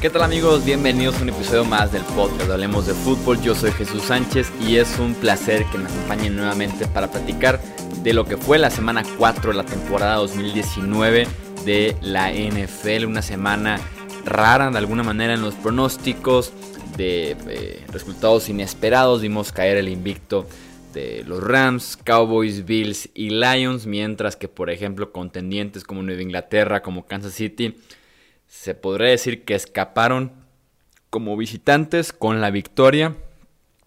¿Qué tal amigos? Bienvenidos a un episodio más del podcast Hablemos de Fútbol. Yo soy Jesús Sánchez y es un placer que me acompañen nuevamente para platicar de lo que fue la semana 4 de la temporada 2019 de la NFL. Una semana rara de alguna manera en los pronósticos, de eh, resultados inesperados. Vimos caer el invicto de los Rams, Cowboys, Bills y Lions, mientras que por ejemplo contendientes como Nueva Inglaterra, como Kansas City, se podría decir que escaparon como visitantes con la victoria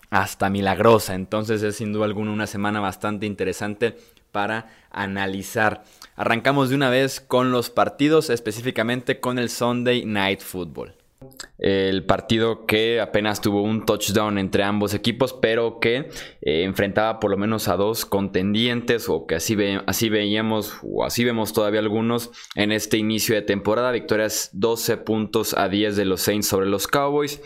hasta milagrosa. Entonces es sin duda alguna una semana bastante interesante para analizar. Arrancamos de una vez con los partidos, específicamente con el Sunday Night Football. El partido que apenas tuvo un touchdown entre ambos equipos, pero que eh, enfrentaba por lo menos a dos contendientes, o que así, así veíamos, o así vemos todavía algunos en este inicio de temporada. Victorias 12 puntos a 10 de los Saints sobre los Cowboys.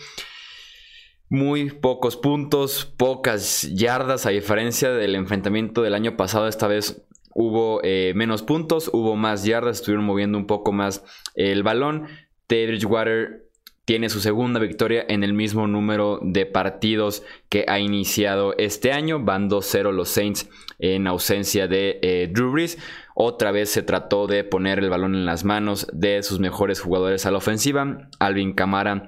Muy pocos puntos, pocas yardas, a diferencia del enfrentamiento del año pasado. Esta vez hubo eh, menos puntos, hubo más yardas, estuvieron moviendo un poco más el balón. Teddy Bridgewater tiene su segunda victoria en el mismo número de partidos que ha iniciado este año. Van 2-0 los Saints en ausencia de eh, Drew Brees. Otra vez se trató de poner el balón en las manos de sus mejores jugadores a la ofensiva. Alvin Kamara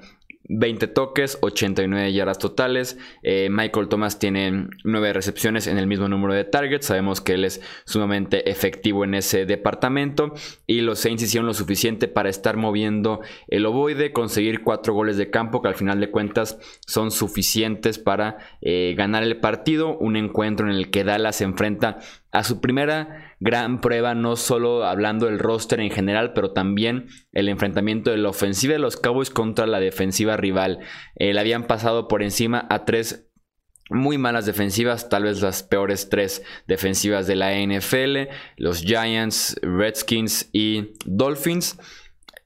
20 toques, 89 yardas totales. Eh, Michael Thomas tiene 9 recepciones en el mismo número de targets. Sabemos que él es sumamente efectivo en ese departamento. Y los Saints hicieron lo suficiente para estar moviendo el ovoide, conseguir 4 goles de campo que al final de cuentas son suficientes para eh, ganar el partido. Un encuentro en el que Dallas se enfrenta a su primera gran prueba, no solo hablando del roster en general, pero también el enfrentamiento de la ofensiva de los Cowboys contra la defensiva rival. Eh, le habían pasado por encima a tres muy malas defensivas, tal vez las peores tres defensivas de la NFL, los Giants, Redskins y Dolphins.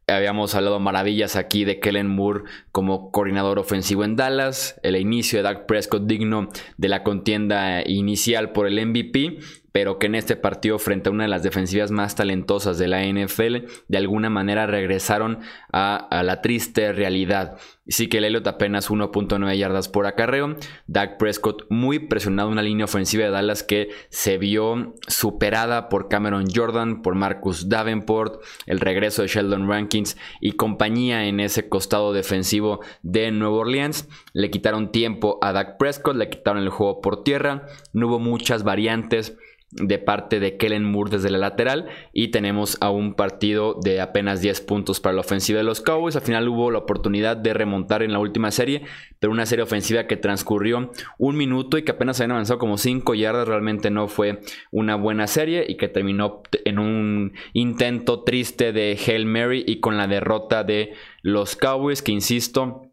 Habíamos hablado maravillas aquí de Kellen Moore como coordinador ofensivo en Dallas, el inicio de Dak Prescott digno de la contienda inicial por el MVP pero que en este partido frente a una de las defensivas más talentosas de la NFL, de alguna manera regresaron a, la triste realidad. Sí que el Elliot apenas 1.9 yardas por acarreo, Dak Prescott muy presionado en una línea ofensiva de Dallas que se vio superada por Cameron Jordan, por Marcus Davenport, el regreso de Sheldon Rankins y compañía en ese costado defensivo de Nueva Orleans. Le quitaron tiempo a Dak Prescott, le quitaron el juego por tierra, no hubo muchas variantes de parte de Kellen Moore desde la lateral y tenemos a un partido de apenas 10 puntos para la ofensiva de los Cowboys. Al final hubo la oportunidad de remontar en la última serie, pero una serie ofensiva que transcurrió un minuto y que apenas habían avanzado como 5 yardas. Realmente no fue una buena serie y que terminó en un intento triste de Hail Mary y con la derrota de los Cowboys, que insisto,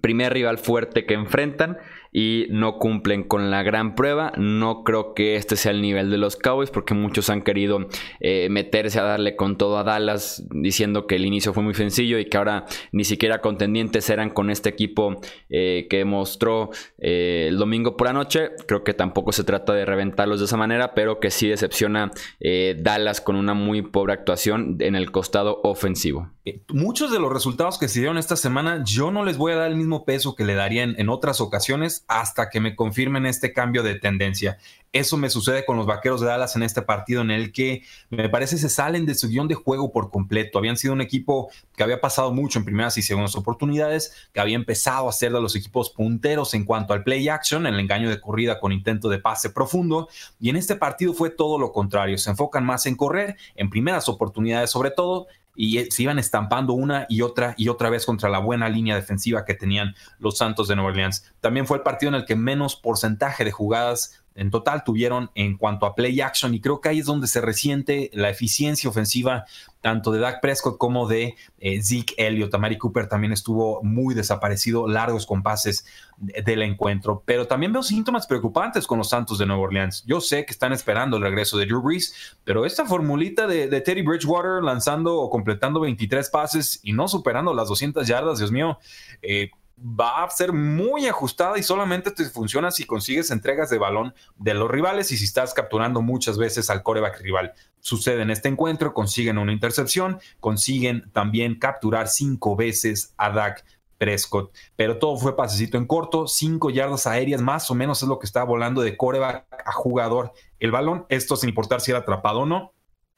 primer rival fuerte que enfrentan y no cumplen con la gran prueba. No creo que este sea el nivel de los Cowboys porque muchos han querido eh, meterse a darle con todo a Dallas diciendo que el inicio fue muy sencillo y que ahora ni siquiera contendientes eran con este equipo eh, que mostró eh, el domingo por la noche. Creo que tampoco se trata de reventarlos de esa manera, pero que sí decepciona Dallas con una muy pobre actuación en el costado ofensivo. Muchos de los resultados que se dieron esta semana yo no les voy a dar el mismo peso que le darían en otras ocasiones hasta que me confirmen este cambio de tendencia. Eso me sucede con los Vaqueros de Dallas en este partido en el que me parece se salen de su guion de juego por completo. Habían sido un equipo que había pasado mucho en primeras y segundas oportunidades, que había empezado a ser de los equipos punteros en cuanto al play action, el engaño de corrida con intento de pase profundo. Y en este partido fue todo lo contrario. Se enfocan más en correr, en primeras oportunidades sobre todo, y se iban estampando una y otra y otra vez contra la buena línea defensiva que tenían los Santos de Nueva Orleans. También fue el partido en el que menos porcentaje de jugadas en total tuvieron en cuanto a play action y creo que ahí es donde se resiente la eficiencia ofensiva tanto de Dak Prescott como de eh, Zeke Elliott. Amari Cooper también estuvo muy desaparecido, largos compases del encuentro, pero también veo síntomas preocupantes con los Santos de Nueva Orleans. Yo sé que están esperando el regreso de Drew Brees, pero esta formulita de, Teddy Bridgewater lanzando o completando 23 pases y no superando las 200 yardas, Dios mío, eh, va a ser muy ajustada y solamente te funciona si consigues entregas de balón de los rivales y si estás capturando muchas veces al coreback rival. Sucede en este encuentro, consiguen una intercepción, consiguen también capturar cinco veces a Dak Prescott, pero todo fue pasecito en corto, cinco yardas aéreas, más o menos es lo que estaba volando de coreback a jugador el balón, esto sin importar si era atrapado o no.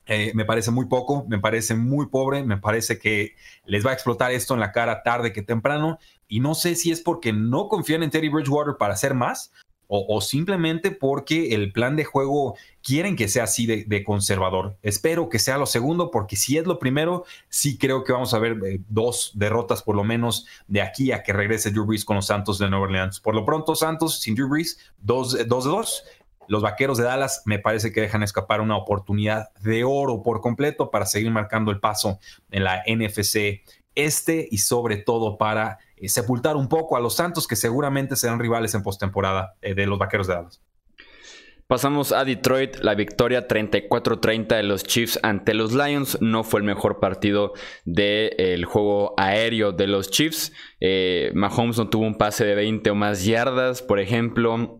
Eh, me parece muy poco, me parece muy pobre, me parece que les va a explotar esto en la cara tarde que temprano. Y no sé si es porque no confían en Teddy Bridgewater para hacer más o, simplemente porque el plan de juego quieren que sea así de, conservador. Espero que sea lo segundo, porque si es lo primero, sí creo que vamos a ver eh, dos derrotas por lo menos de aquí a que regrese Drew Brees con los Santos de Nueva Orleans. Por lo pronto, Santos sin Drew Brees, dos, de dos. Los vaqueros de Dallas me parece que dejan escapar una oportunidad de oro por completo para seguir marcando el paso en la NFC este y sobre todo para eh, sepultar un poco a los Santos, que seguramente serán rivales en postemporada eh, de los Vaqueros de Dallas. Pasamos a Detroit, la victoria 34-30 de los Chiefs ante los Lions. No fue el mejor partido del juego aéreo de los Chiefs. Eh, Mahomes no tuvo un pase de 20 o más yardas, por ejemplo.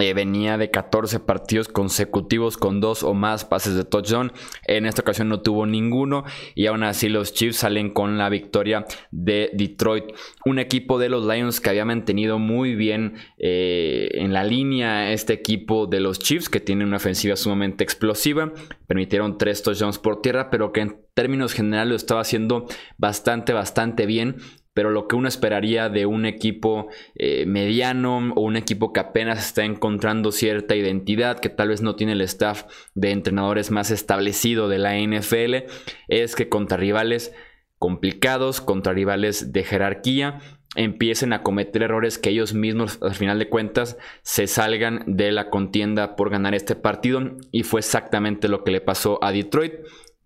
Eh, venía de 14 partidos consecutivos con dos o más pases de touchdown. En esta ocasión no tuvo ninguno y aún así los Chiefs salen con la victoria de Detroit. Un equipo de los Lions que había mantenido muy bien eh, en la línea este equipo de los Chiefs que tiene una ofensiva sumamente explosiva. Permitieron tres touchdowns por tierra pero que en términos generales lo estaba haciendo bastante, bastante bien pero lo que uno esperaría de un equipo eh, mediano o un equipo que apenas está encontrando cierta identidad, que tal vez no tiene el staff de entrenadores más establecido de la NFL, es que contra rivales complicados, contra rivales de jerarquía, empiecen a cometer errores que ellos mismos al final de cuentas se salgan de la contienda por ganar este partido y fue exactamente lo que le pasó a Detroit.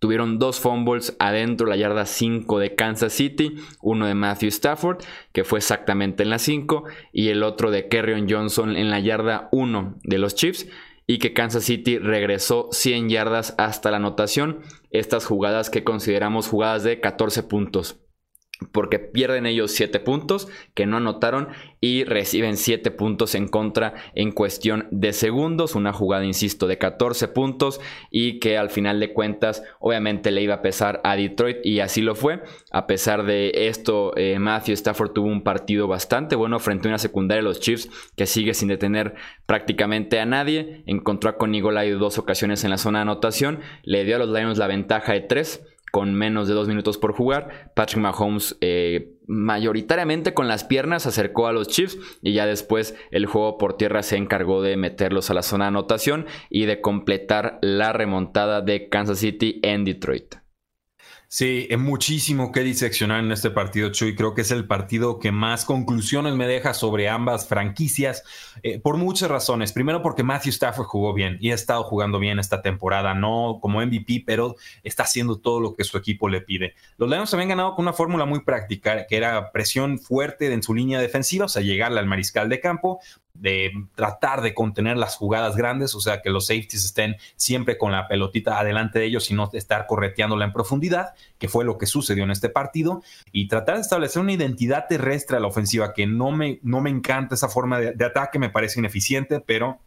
Tuvieron dos fumbles adentro, la yarda 5 de Kansas City, uno de Matthew Stafford, que fue exactamente en la 5, y el otro de Kerryon Johnson en la yarda 1 de los Chiefs, y que Kansas City regresó 100 yardas hasta la anotación. Estas jugadas que consideramos jugadas de 14 puntos porque pierden ellos 7 puntos que no anotaron y reciben 7 puntos en contra en cuestión de segundos. Una jugada, insisto, de 14 puntos y que al final de cuentas obviamente le iba a pesar a Detroit y así lo fue. A pesar de esto, eh, Matthew Stafford tuvo un partido bastante bueno frente a una secundaria de los Chiefs que sigue sin detener prácticamente a nadie. Encontró a Conigolay dos ocasiones en la zona de anotación. Le dio a los Lions la ventaja de 3 con menos de dos minutos por jugar. Patrick Mahomes eh, mayoritariamente con las piernas acercó a los Chiefs y ya después el juego por tierra se encargó de meterlos a la zona de anotación y de completar la remontada de Kansas City en Detroit. Sí, muchísimo que diseccionar en este partido, Chuy. Creo que es el partido que más conclusiones me deja sobre ambas franquicias, eh, por muchas razones. Primero, porque Matthew Stafford jugó bien y ha estado jugando bien esta temporada, no como MVP, pero está haciendo todo lo que su equipo le pide. Los Lions habían ganado con una fórmula muy práctica, que era presión fuerte en su línea defensiva, o sea, llegarle al mariscal de campo, de tratar de contener las jugadas grandes, o sea, que los safeties estén siempre con la pelotita adelante de ellos y no estar correteándola en profundidad, que fue lo que sucedió en este partido, y tratar de establecer una identidad terrestre a la ofensiva, que no me, no me encanta esa forma de, ataque, me parece ineficiente, pero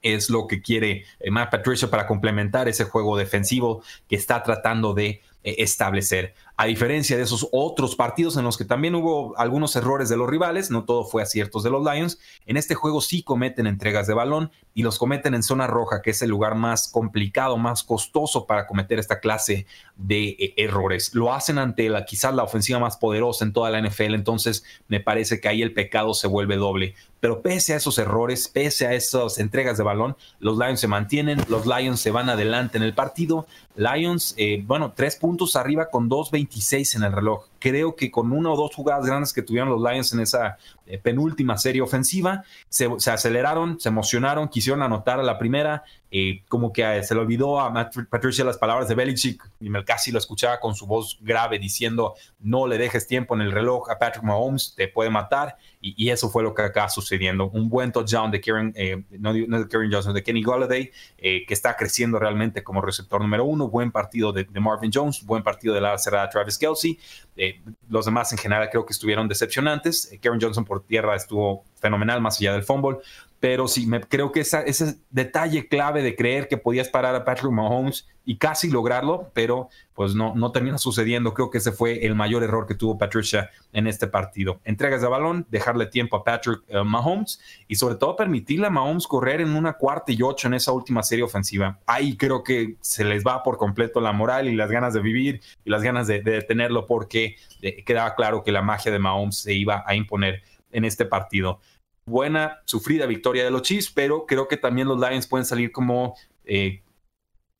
es lo que quiere eh, Matt Patricia para complementar ese juego defensivo que está tratando de eh, establecer. A diferencia de esos otros partidos en los que también hubo algunos errores de los rivales, no todo fue aciertos de los Lions, en este juego sí cometen entregas de balón y los cometen en zona roja, que es el lugar más complicado, más costoso para cometer esta clase de eh, errores. Lo hacen ante la quizás la ofensiva más poderosa en toda la NFL, entonces me parece que ahí el pecado se vuelve doble. Pero pese a esos errores, pese a esas entregas de balón, los Lions se mantienen, los Lions se van adelante en el partido. Lions, eh, bueno, tres puntos arriba con 2.26 en el reloj. Creo que con una o dos jugadas grandes que tuvieron los Lions en esa eh, penúltima serie ofensiva, se, aceleraron, se emocionaron, quisieron anotar a la primera, eh, como que se le olvidó a Patricia las palabras de Belichick y casi lo escuchaba con su voz grave diciendo no le dejes tiempo en el reloj a Patrick Mahomes, te puede matar y, eso fue lo que acá sucediendo. Un buen touchdown de Karen, eh, no, de Karen Johnson, de Kenny Golladay, que está creciendo realmente como receptor número uno, buen partido de, Marvin Jones, buen partido de la cerrada Travis Kelsey Eh, los demás en general creo que estuvieron decepcionantes. Eh, Karen Johnson por tierra estuvo fenomenal, más allá del fumble. Pero sí, me, creo que ese detalle clave de creer que podías parar a Patrick Mahomes y casi lograrlo, pero pues no, no termina sucediendo. Creo que ese fue el mayor error que tuvo Patricia en este partido. Entregas de balón, dejarle tiempo a Patrick eh, Mahomes y sobre todo permitirle a Mahomes correr en una cuarta y ocho en esa última serie ofensiva. Ahí creo que se les va por completo la moral y las ganas de vivir y las ganas de, detenerlo porque eh, quedaba claro que la magia de Mahomes se iba a imponer en este partido buena, sufrida victoria de los Chiefs, pero creo que también los Lions pueden salir como eh,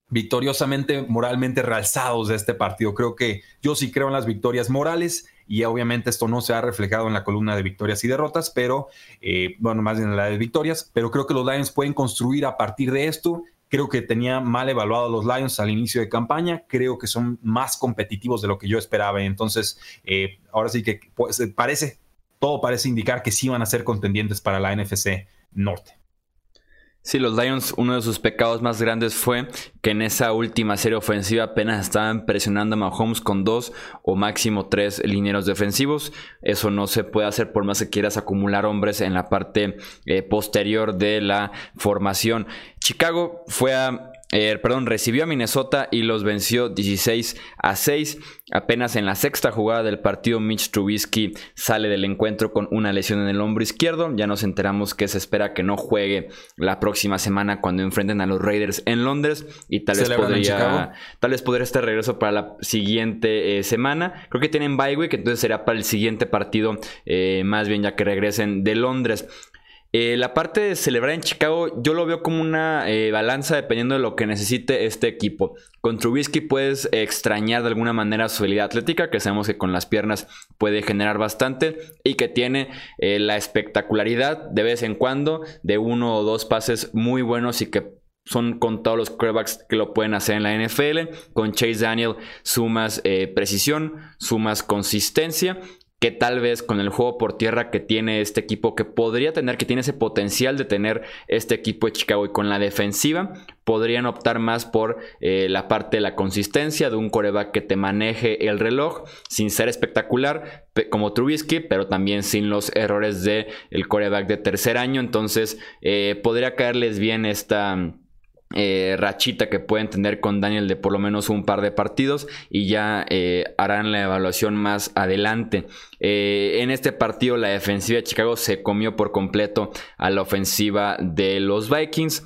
victoriosamente, moralmente realzados de este partido. Creo que yo sí creo en las victorias morales y obviamente esto no se ha reflejado en la columna de victorias y derrotas, pero eh, bueno, más bien en la de victorias, pero creo que los Lions pueden construir a partir de esto. Creo que tenía mal evaluado los Lions al inicio de campaña. Creo que son más competitivos de lo que yo esperaba. Entonces, eh, ahora sí que pues, parece todo parece indicar que sí van a ser contendientes para la NFC Norte. Sí, los Lions, uno de sus pecados más grandes fue que en esa última serie ofensiva apenas estaban presionando a Mahomes con dos o máximo tres linieros defensivos. Eso no se puede hacer por más que quieras acumular hombres en la parte eh, posterior de la formación. Chicago fue a eh, perdón, recibió a Minnesota y los venció 16 a 6. Apenas en la sexta jugada del partido, Mitch Trubisky sale del encuentro con una lesión en el hombro izquierdo. Ya nos enteramos que se espera que no juegue la próxima semana cuando enfrenten a los Raiders en Londres. Y tal vez podría, tal vez podría estar regreso para la siguiente eh, semana. Creo que tienen bye week, entonces será para el siguiente partido, eh, más bien ya que regresen de Londres. Eh, la parte de celebrar en Chicago, yo lo veo como una eh, balanza dependiendo de lo que necesite este equipo. Con Trubisky puedes extrañar de alguna manera su habilidad atlética, que sabemos que con las piernas puede generar bastante y que tiene eh, la espectacularidad de vez en cuando de uno o dos pases muy buenos y que son con todos los quarterbacks que lo pueden hacer en la NFL. Con Chase Daniel sumas precisión, sumas consistencia que tal vez con el juego por tierra que tiene este equipo, que podría tener, que tiene ese potencial de tener este equipo de Chicago y con la defensiva, podrían optar más por eh, la parte de la consistencia de un coreback que te maneje el reloj sin ser espectacular como Trubisky, pero también sin los errores del el coreback de tercer año. Entonces, eh, podría caerles bien esta eh, rachita que pueden tener con Daniel de por lo menos un par de partidos y ya eh, harán la evaluación más adelante. Eh, en este partido la defensiva de Chicago se comió por completo a la ofensiva de los Vikings.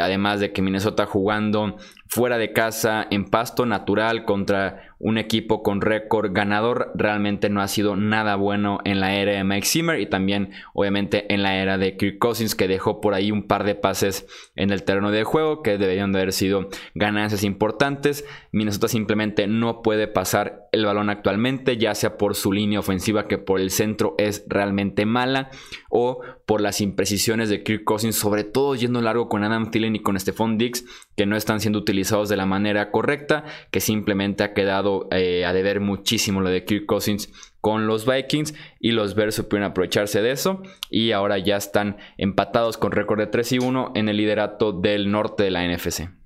además de que Minnesota jugando fuera de casa en pasto natural contra un equipo con récord ganador realmente no ha sido nada bueno en la era de Mike Zimmer y también obviamente en la era de Kirk Cousins que dejó por ahí un par de pases en el terreno de juego que deberían de haber sido ganancias importantes. Minnesota simplemente no puede pasar el balón actualmente, ya sea por su línea ofensiva que por el centro es realmente mala o por las imprecisiones de Kirk Cousins, sobre todo yendo largo con Adam Thielen y con Stephon Diggs que no están siendo utilizados de la manera correcta, que simplemente ha quedado eh, a deber muchísimo lo de Kirk Cousins con los Vikings y los Bears supieron aprovecharse de eso y ahora ya están empatados con récord de 3 y 1 en el liderato del norte de la NFC.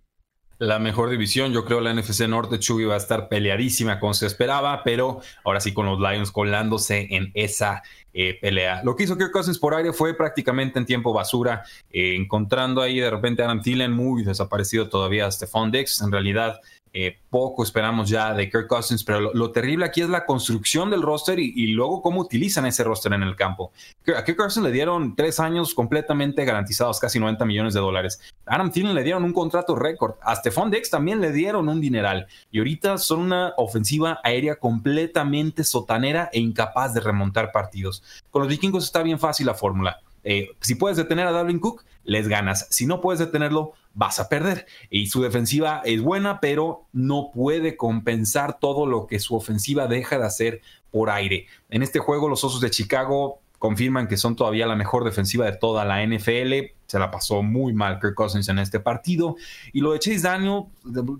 La mejor división, yo creo la NFC Norte, Chuy va a estar peleadísima como se esperaba, pero ahora sí con los Lions colándose en esa eh, pelea. Lo que hizo Kirk Cousins por aire fue prácticamente en tiempo basura, eh, encontrando ahí de repente a Adam Thielen muy desaparecido todavía, Stephon Dix, en realidad eh, poco esperamos ya de Kirk Cousins, pero lo, terrible aquí es la construcción del roster y, luego cómo utilizan ese roster en el campo. A Kirk Cousins le dieron tres años completamente garantizados, casi 90 millones de dólares. A Adam Thielen le dieron un contrato récord. A Stephon Dex también le dieron un dineral. Y ahorita son una ofensiva aérea completamente sotanera e incapaz de remontar partidos. Con los vikingos está bien fácil la fórmula. Eh, si puedes detener a Dalvin Cook, les ganas. Si no puedes detenerlo, vas a perder. Y su defensiva es buena, pero no puede compensar todo lo que su ofensiva deja de hacer por aire. En este juego, los Osos de Chicago confirman que son todavía la mejor defensiva de toda la NFL. Se la pasó muy mal Kirk Cousins en este partido. Y lo de Chase Daniel,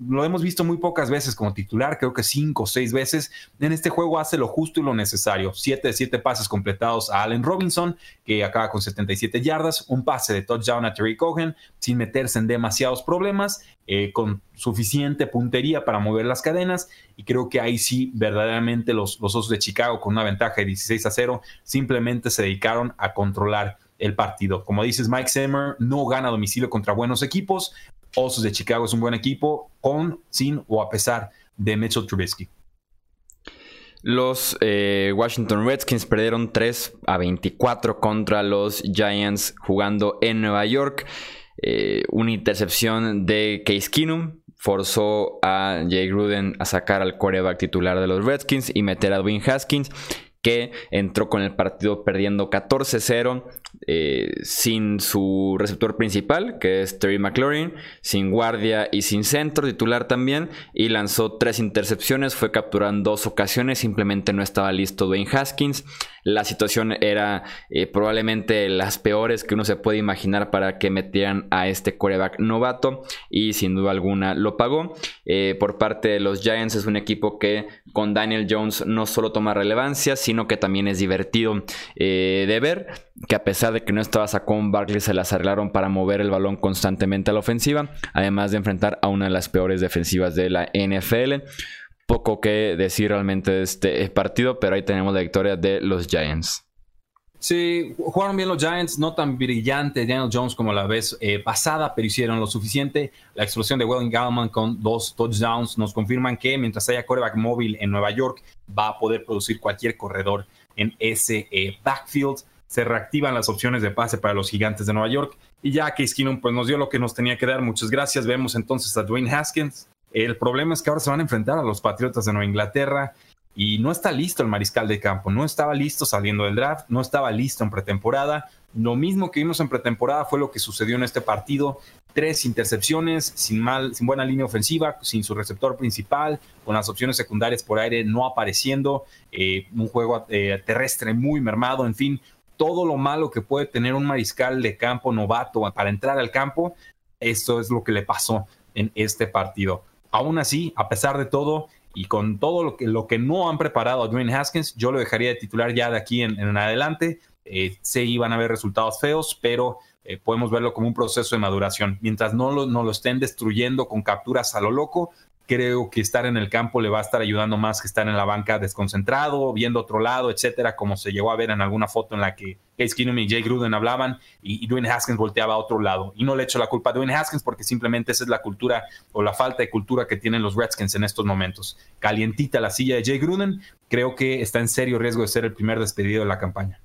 lo hemos visto muy pocas veces como titular, creo que cinco o seis veces. En este juego hace lo justo y lo necesario. Siete de siete pases completados a Allen Robinson, que acaba con 77 yardas, un pase de touchdown a Terry Cohen, sin meterse en demasiados problemas, eh, con suficiente puntería para mover las cadenas. Y creo que ahí sí, verdaderamente, los, los Osos de Chicago, con una ventaja de 16 a 0, simplemente se dedicaron a controlar el partido. Como dices, Mike Zimmer no gana domicilio contra buenos equipos. Osos de Chicago es un buen equipo, con, sin o a pesar de Mitchell Trubisky. Los eh, Washington Redskins perdieron 3 a 24 contra los Giants jugando en Nueva York. Eh, una intercepción de Case Keenum forzó a Jay Gruden a sacar al coreback titular de los Redskins y meter a Dwayne Haskins que entró con el partido perdiendo 14-0 eh, sin su receptor principal, que es Terry McLaurin, sin guardia y sin centro titular también, y lanzó tres intercepciones, fue capturado en dos ocasiones, simplemente no estaba listo Dwayne Haskins. La situación era eh, probablemente las peores que uno se puede imaginar para que metieran a este coreback novato y sin duda alguna lo pagó. Eh, por parte de los Giants es un equipo que con Daniel Jones no solo toma relevancia, sino que también es divertido de ver que a pesar de que no estaba Saquon Barkley se las arreglaron para mover el balón constantemente a la ofensiva, además de enfrentar a una de las peores defensivas de la NFL. Poco que decir realmente de este partido, pero ahí tenemos la victoria de los Giants. Sí, jugaron bien los Giants, no tan brillante Daniel Jones como la vez eh, pasada, pero hicieron lo suficiente. La explosión de Welling Gallman con dos touchdowns nos confirman que mientras haya coreback móvil en Nueva York, va a poder producir cualquier corredor en ese eh, backfield se reactivan las opciones de pase para los gigantes de Nueva York. Y ya que Keenum pues, nos dio lo que nos tenía que dar. Muchas gracias. Vemos entonces a Dwayne Haskins. El problema es que ahora se van a enfrentar a los Patriotas de Nueva Inglaterra y no está listo el mariscal de campo. No estaba listo saliendo del draft, no estaba listo en pretemporada. Lo mismo que vimos en pretemporada fue lo que sucedió en este partido. Tres intercepciones, sin, mal, sin buena línea ofensiva, sin su receptor principal, con las opciones secundarias por aire no apareciendo, eh, un juego eh, terrestre muy mermado, en fin, todo lo malo que puede tener un mariscal de campo novato para entrar al campo, esto es lo que le pasó en este partido. Aún así, a pesar de todo y con todo lo que, lo que no han preparado a Dwayne Haskins, yo lo dejaría de titular ya de aquí en, adelante. Eh, sé iban a haber resultados feos, pero eh, podemos verlo como un proceso de maduración. Mientras no lo, no lo estén destruyendo con capturas a lo loco, creo que estar en el campo le va a estar ayudando más que estar en la banca desconcentrado, viendo otro lado, etcétera, como se llegó a ver en alguna foto en la que Case Keenum y Jay Gruden hablaban y, Dwayne Haskins volteaba a otro lado. Y no le echo la culpa a Dwayne Haskins porque simplemente esa es la cultura o la falta de cultura que tienen los Redskins en estos momentos. Calientita la silla de Jay Gruden, creo que está en serio riesgo de ser el primer despedido de la campaña.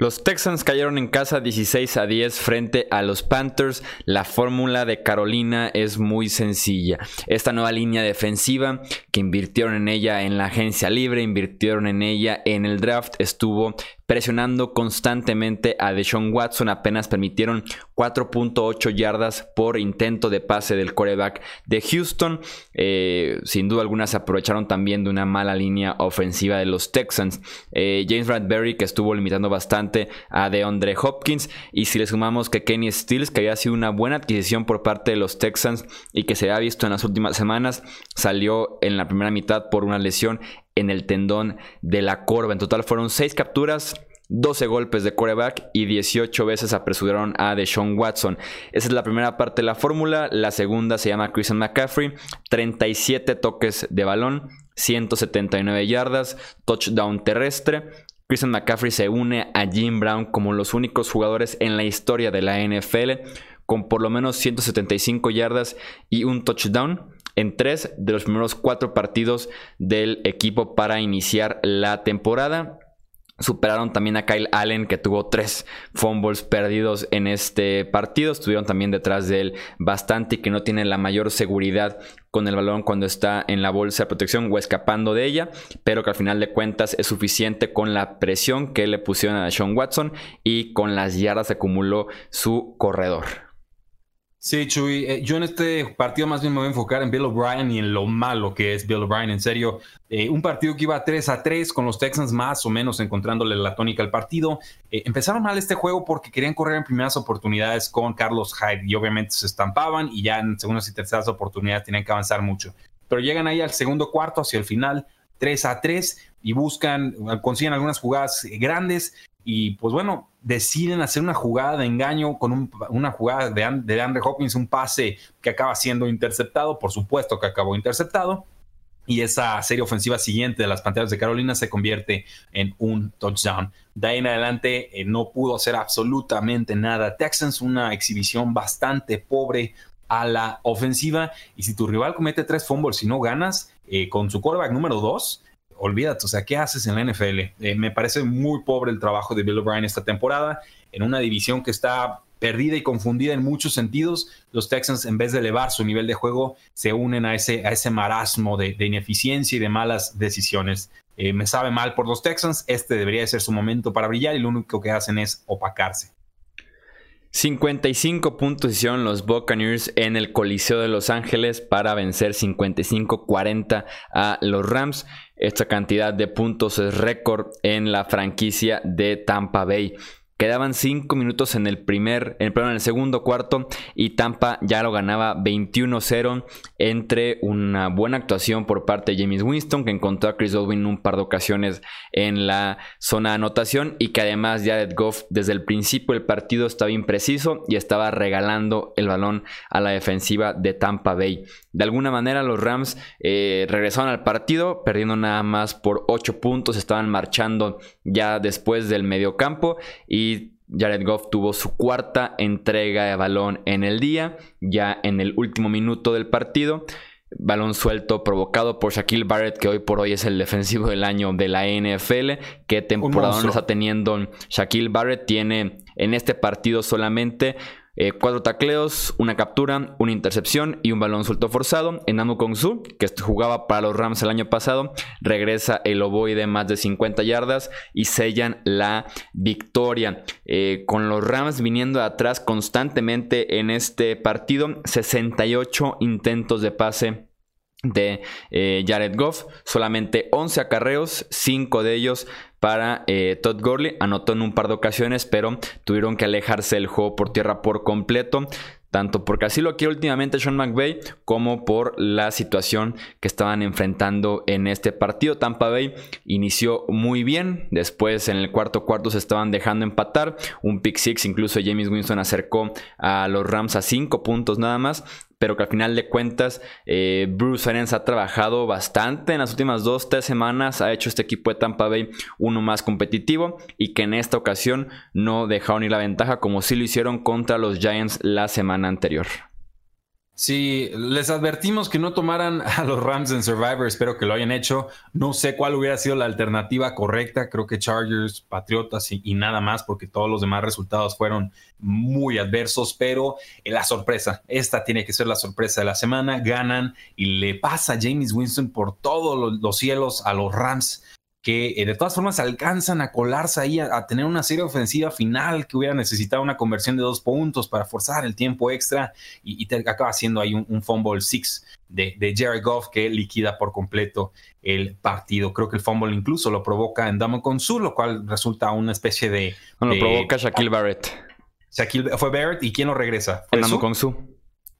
Los Texans cayeron en casa 16 a 10 frente a los Panthers. La fórmula de Carolina es muy sencilla. Esta nueva línea defensiva que invirtieron en ella en la agencia libre, invirtieron en ella en el draft, estuvo presionando constantemente a Deshaun Watson. Apenas permitieron 4.8 yardas por intento de pase del coreback de Houston. Eh, sin duda alguna se aprovecharon también de una mala línea ofensiva de los Texans. Eh, James Bradbury que estuvo limitando bastante a DeAndre Hopkins. Y si le sumamos que Kenny Stills, que había sido una buena adquisición por parte de los Texans y que se ha visto en las últimas semanas, salió en la primera mitad por una lesión en el tendón de la corva. En total fueron 6 capturas, 12 golpes de coreback y 18 veces apresuraron a Deshaun Watson. Esa es la primera parte de la fórmula. La segunda se llama Christian McCaffrey. 37 toques de balón, 179 yardas, touchdown terrestre. Christian McCaffrey se une a Jim Brown como los únicos jugadores en la historia de la NFL con por lo menos 175 yardas y un touchdown en tres de los primeros cuatro partidos del equipo para iniciar la temporada. Superaron también a Kyle Allen, que tuvo tres fumbles perdidos en este partido. Estuvieron también detrás de él bastante y que no tiene la mayor seguridad con el balón cuando está en la bolsa de protección o escapando de ella, pero que al final de cuentas es suficiente con la presión que le pusieron a Sean Watson y con las yardas acumuló su corredor. Sí, Chuy, eh, yo en este partido más bien me voy a enfocar en Bill O'Brien y en lo malo que es Bill O'Brien. En serio, eh, un partido que iba 3 a 3 con los Texans más o menos encontrándole la tónica al partido. Eh, empezaron mal este juego porque querían correr en primeras oportunidades con Carlos Hyde y obviamente se estampaban y ya en segundas y terceras oportunidades tenían que avanzar mucho. Pero llegan ahí al segundo cuarto, hacia el final, 3 a 3 y buscan, consiguen algunas jugadas grandes y pues bueno, deciden hacer una jugada de engaño con una jugada de, de Andre Hopkins, un pase que acaba siendo interceptado, por supuesto que acabó interceptado, y esa serie ofensiva siguiente de las Panteras de Carolina se convierte en un touchdown. De ahí en adelante eh, no pudo hacer absolutamente nada. Texans una exhibición bastante pobre a la ofensiva y si tu rival comete tres fumbles y no ganas eh, con su quarterback número dos, olvídate, o sea, ¿qué haces en la NFL? Eh, me parece muy pobre el trabajo de Bill O'Brien esta temporada, en una división que está perdida y confundida en muchos sentidos. Los Texans, en vez de elevar su nivel de juego, se unen a ese, a ese marasmo de, ineficiencia y de malas decisiones. Eh, me sabe mal por los Texans, este debería ser su momento para brillar y lo único que hacen es opacarse. 55 puntos hicieron los Buccaneers en el Coliseo de Los Ángeles para vencer 55-40 a los Rams. Esta cantidad de puntos es récord en la franquicia de Tampa Bay. Quedaban 5 minutos en el primer, en, en el segundo cuarto y Tampa ya lo ganaba 21-0 entre una buena actuación por parte de James Winston que encontró a Chris Godwin un par de ocasiones en la zona de anotación y que además Jared Goff desde el principio del partido estaba impreciso y estaba regalando el balón a la defensiva de Tampa Bay. De alguna manera los Rams eh, regresaron al partido perdiendo nada más por 8 puntos, estaban marchando ya después del mediocampo y Jared Goff tuvo su cuarta entrega de balón en el día, ya en el último minuto del partido. Balón suelto provocado por Shaquille Barrett, que hoy por hoy es el defensivo del año de la NFL. ¿Qué temporada está teniendo Shaquille Barrett? Tiene en este partido solamente eh, cuatro tacleos, una captura, una intercepción y un balón suelto forzado. En Kong Su, que jugaba para los Rams el año pasado, regresa el ovoide más de 50 yardas y sellan la victoria. Eh, con los Rams viniendo atrás constantemente en este partido, 68 intentos de pase de eh, Jared Goff, solamente 11 acarreos, 5 de ellos para eh, Todd Gurley. Anotó en un par de ocasiones, pero tuvieron que alejarse del juego por tierra por completo tanto porque así lo quiere últimamente Sean McVay como por la situación que estaban enfrentando en este partido. Tampa Bay inició muy bien, después en el cuarto cuarto se estaban dejando empatar, un pick six, incluso James Winston acercó a los Rams a cinco puntos nada más pero que al final de cuentas eh, Bruce Arians ha trabajado bastante en las últimas dos, tres semanas, ha hecho este equipo de Tampa Bay uno más competitivo y que en esta ocasión no dejaron ir la ventaja como sí lo hicieron contra los Giants la semana anterior. Sí, les advertimos que no tomaran a los Rams en Survivor, espero que lo hayan hecho. No sé cuál hubiera sido la alternativa correcta, creo que Chargers, Patriotas y, nada más, porque todos los demás resultados fueron muy adversos, pero eh, la sorpresa, esta tiene que ser la sorpresa de la semana, ganan y le pasa James Winston por todos los cielos a los Rams que eh, de todas formas alcanzan a colarse ahí, a, tener una serie ofensiva final que hubiera necesitado una conversión de dos puntos para forzar el tiempo extra y, te acaba siendo ahí un, fumble six de, de Jared Goff que liquida por completo el partido. Creo que el fumble incluso lo provoca en Damo Su, lo cual resulta una especie de... lo provoca Shaquille Barrett. Shaquille, fue Barrett y ¿quién lo regresa? ¿Fue Damo Su.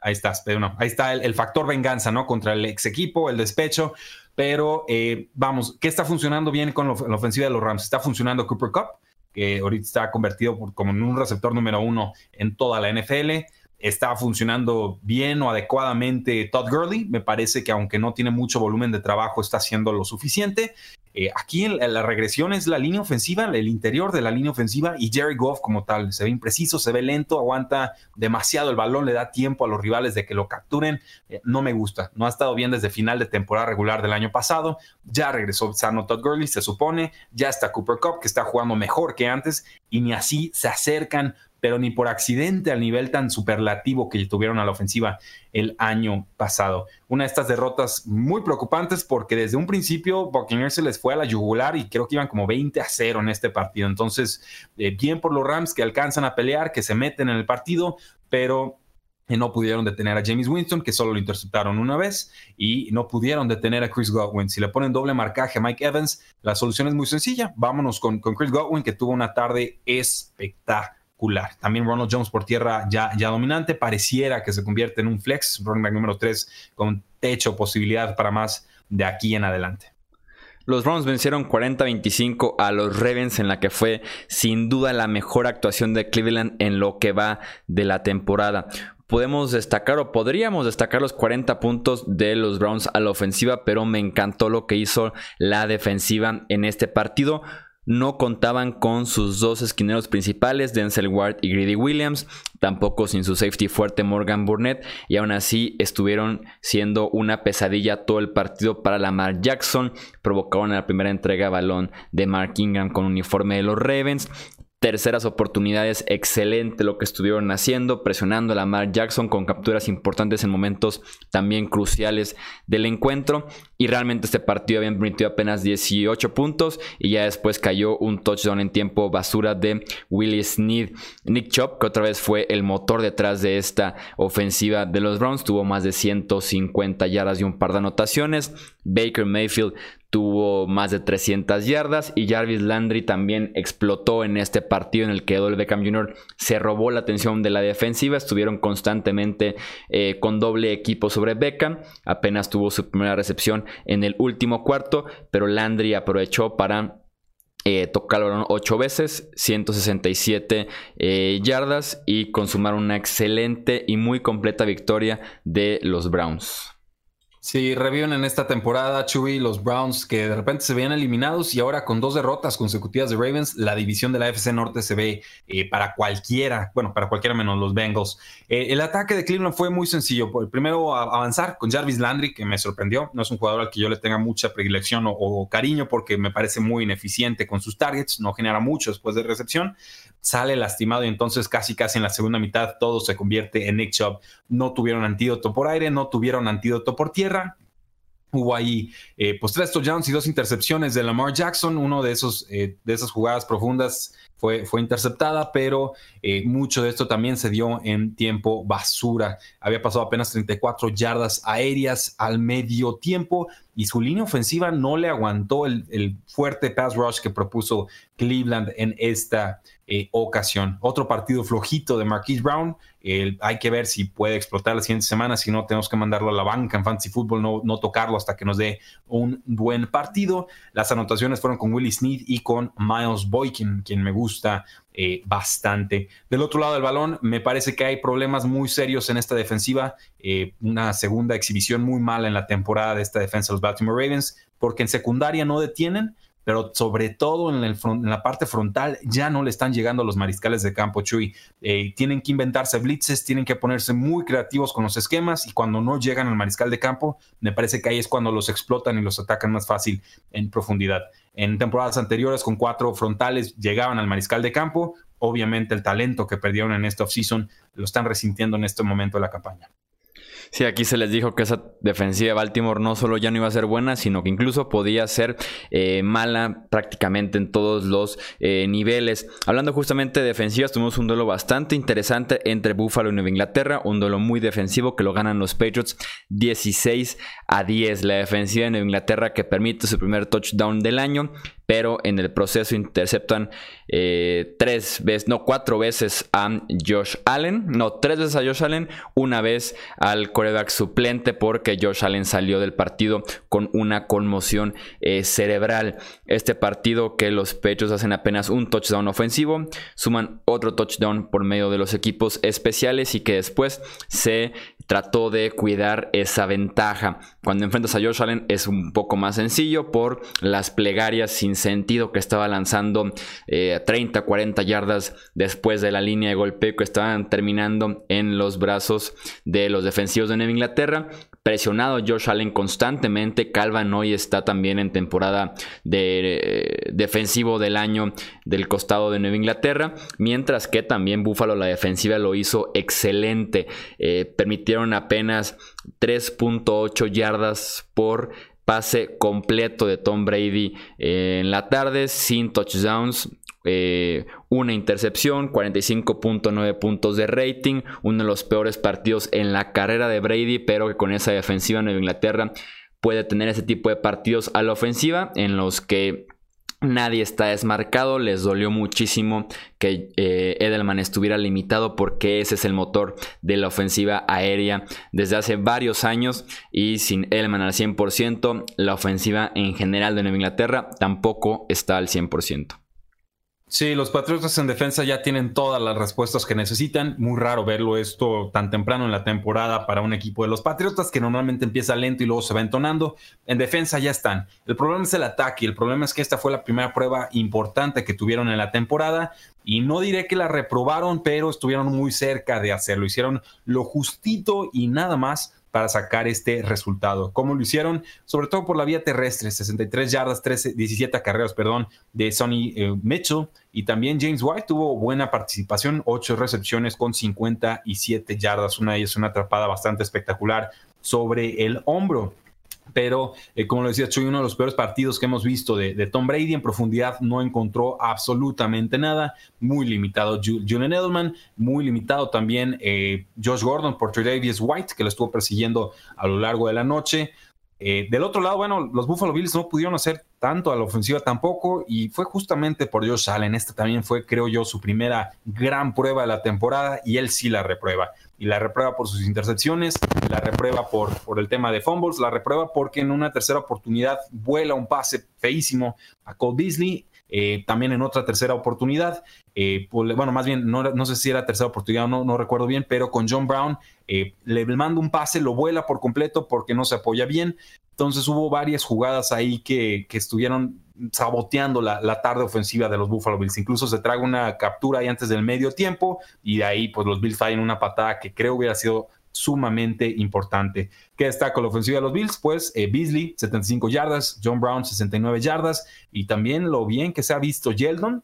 Ahí estás, pero no, ahí está el, el, factor venganza, ¿no? Contra el ex equipo, el despecho. Pero eh, vamos, ¿qué está funcionando bien con la ofensiva de los Rams? Está funcionando Cooper Cup, que ahorita está convertido como en un receptor número uno en toda la NFL. Está funcionando bien o adecuadamente Todd Gurley. Me parece que aunque no tiene mucho volumen de trabajo, está haciendo lo suficiente. Eh, aquí en, la regresión es la línea ofensiva, el interior de la línea ofensiva y Jerry Goff como tal. Se ve impreciso, se ve lento, aguanta demasiado el balón, le da tiempo a los rivales de que lo capturen. Eh, no me gusta, no ha estado bien desde final de temporada regular del año pasado. Ya regresó sano Todd Gurley, se supone. Ya está Cooper Cup, que está jugando mejor que antes y ni así se acercan pero ni por accidente al nivel tan superlativo que tuvieron a la ofensiva el año pasado. Una de estas derrotas muy preocupantes porque desde un principio Buccaneers se les fue a la yugular y creo que iban como 20 a 0 en este partido. Entonces, eh, bien por los Rams que alcanzan a pelear, que se meten en el partido, pero no pudieron detener a James Winston, que solo lo interceptaron una vez, y no pudieron detener a Chris Godwin. Si le ponen doble marcaje a Mike Evans, la solución es muy sencilla. Vámonos con, con Chris Godwin, que tuvo una tarde También Ronald Jones por tierra ya, ya dominante. Pareciera que se convierte en un flex, running número 3, con techo, posibilidad para más de aquí en adelante. Los Browns vencieron 40-25 a los Ravens en la que fue sin duda la mejor actuación de Cleveland en lo que va de la temporada podemos destacar o podríamos destacar los 40 puntos de los Browns a la ofensiva, pero me encantó lo que hizo la defensiva en este partido. No contaban con sus dos esquineros principales, Denzel Ward y Greedy Williams, tampoco sin su safety fuerte Morgan Burnett, y aún así estuvieron siendo una pesadilla todo el partido para Lamar Jackson. Provocaron la primera entrega balón de Mark Ingram con uniforme de los Ravens terceras oportunidades, excelente lo que estuvieron haciendo, presionando a Lamar Jackson con capturas importantes en momentos también cruciales del encuentro. Y realmente este partido había permitido apenas 18 puntos y ya después cayó un touchdown en tiempo basura de Willie Sneed. Nick Chop, que otra vez fue el motor detrás de esta ofensiva de los Browns, tuvo más de 150 yardas y un par de anotaciones. Baker Mayfield tuvo más de 300 yardas y Jarvis Landry también explotó en este partido en el que Odell Beckham Jr. se robó la atención de la defensiva, estuvieron constantemente eh, con doble equipo sobre Beckham, apenas tuvo su primera recepción en el último cuarto, pero Landry aprovechó para eh, tocar el balón 8 veces, 167 eh, yardas y consumar una excelente y muy completa victoria de los Browns. Sí, reviven en esta temporada, Chewy, los Browns que de repente se veían eliminados y ahora con dos derrotas consecutivas de Ravens, la división de la FC Norte se ve eh, para cualquiera, bueno, para cualquiera menos los Bengals. Eh, el ataque de Cleveland fue muy sencillo. El primero, avanzar con Jarvis Landry, que me sorprendió. No es un jugador al que yo le tenga mucha predilección o cariño porque me parece muy ineficiente con sus targets, no genera mucho después de recepción sale lastimado y entonces casi casi en la segunda mitad todo se convierte en Nick Chubb. No tuvieron antídoto por aire, no tuvieron antídoto por tierra. Hubo ahí eh, pues tres touchdowns y dos intercepciones de Lamar Jackson, uno de esos eh, de esas jugadas profundas fue, fue interceptada, pero eh, mucho de esto también se dio en tiempo basura. Había pasado apenas 34 yardas aéreas al medio tiempo y su línea ofensiva no le aguantó el, fuerte pass rush que propuso Cleveland en esta eh, ocasión. Otro partido flojito de Marquise Brown. hay que ver si puede explotar la siguiente semana. Si no, tenemos que mandarlo a la banca en Fantasy Football, no, no tocarlo hasta que nos dé un buen partido. Las anotaciones fueron con Willie Sneed y con Miles Boykin, quien me gusta eh, bastante. Del otro lado del balón, me parece que hay problemas muy serios en esta defensiva. Eh, una segunda exhibición muy mala en la temporada de esta defensa de los Baltimore Ravens, porque en secundaria no detienen, pero sobre todo en, la parte frontal ya no le están llegando a los mariscales de campo, Chuy. Eh, tienen que inventarse blitzes, tienen que ponerse muy creativos con los esquemas y cuando no llegan al mariscal de campo, me parece que ahí es cuando los explotan y los atacan más fácil en profundidad. En temporadas anteriores, con cuatro frontales, llegaban al mariscal de campo. Obviamente, el talento que perdieron en esta offseason lo están resintiendo en este momento de la campaña. Sí, aquí se les dijo que esa defensiva de Baltimore no solo ya no iba a ser buena, sino que incluso podía ser eh, mala prácticamente en todos los eh, niveles. Hablando justamente de defensivas, tuvimos un duelo bastante interesante entre Buffalo y Nueva Inglaterra, un duelo muy defensivo que lo ganan los Patriots 16 a 10. La defensiva de Nueva Inglaterra que permite su primer touchdown del año pero en el proceso interceptan eh, tres veces, no, cuatro veces a Josh Allen, no, tres veces a Josh Allen, una vez al coreback suplente porque Josh Allen salió del partido con una conmoción eh, cerebral. Este partido que los pechos hacen apenas un touchdown ofensivo, suman otro touchdown por medio de los equipos especiales y que después se trató de cuidar esa ventaja. Cuando enfrentas a Josh Allen es un poco más sencillo por las plegarias sin sentido que estaba lanzando 30, eh, 40 yardas después de la línea de golpeo que estaban terminando en los brazos de los defensivos de Nueva Inglaterra. Presionado Josh Allen constantemente. Calvin hoy está también en temporada eh, defensivo del año del costado de Nueva Inglaterra. Mientras que también Buffalo, la defensiva, lo hizo excelente. Eh, permitieron apenas 3.8 yardas por pase completo de Tom Brady en la tarde, sin touchdowns, eh, una intercepción, 45.9 puntos de rating, uno de los peores partidos en la carrera de Brady, pero que con esa defensiva Nueva Inglaterra puede tener ese tipo de partidos a la ofensiva en los que Nadie está desmarcado, les dolió muchísimo que eh, Edelman estuviera limitado porque ese es el motor de la ofensiva aérea desde hace varios años y sin Edelman al 100%, la ofensiva en general de Nueva Inglaterra tampoco está al 100%. Sí, los Patriotas en defensa ya tienen todas las respuestas que necesitan. Muy raro verlo esto tan temprano en la temporada para un equipo de los Patriotas que normalmente empieza lento y luego se va entonando. En defensa ya están. El problema es el ataque. El problema es que esta fue la primera prueba importante que tuvieron en la temporada y no diré que la reprobaron, pero estuvieron muy cerca de hacerlo. Hicieron lo justito y nada más para sacar este resultado. ¿Cómo lo hicieron? Sobre todo por la vía terrestre, 63 yardas, 13, 17 carreras, perdón, de Sonny eh, Mitchell. Y también James White tuvo buena participación, 8 recepciones con 57 yardas. Una de ellas una atrapada bastante espectacular sobre el hombro pero eh, como lo decía Chuy, uno de los peores partidos que hemos visto de, Tom Brady en profundidad no encontró absolutamente nada, muy limitado Julian Edelman, muy limitado también eh, Josh Gordon por Davis White, que lo estuvo persiguiendo a lo largo de la noche. Eh, del otro lado, bueno, los Buffalo Bills no pudieron hacer tanto a la ofensiva tampoco y fue justamente por Josh Allen. Esta también fue, creo yo, su primera gran prueba de la temporada y él sí la reprueba y la reprueba por sus intercepciones, la reprueba por, por el tema de fumbles, la reprueba porque en una tercera oportunidad vuela un pase feísimo a Cole Beasley, eh, también en otra tercera oportunidad, eh, bueno, más bien, no, sé si era tercera oportunidad, no, no recuerdo bien, pero con John Brown eh, le manda un pase, lo vuela por completo porque no se apoya bien. Entonces hubo varias jugadas ahí que, que estuvieron saboteando la, tarde ofensiva de los Buffalo Bills. Incluso se traga una captura ahí antes del medio tiempo y de ahí pues los Bills fallan una patada que creo hubiera sido sumamente importante. ¿Qué con la ofensiva de los Bills? Pues eh, Beasley, 75 yardas, John Brown, 69 yardas y también lo bien que se ha visto Yeldon.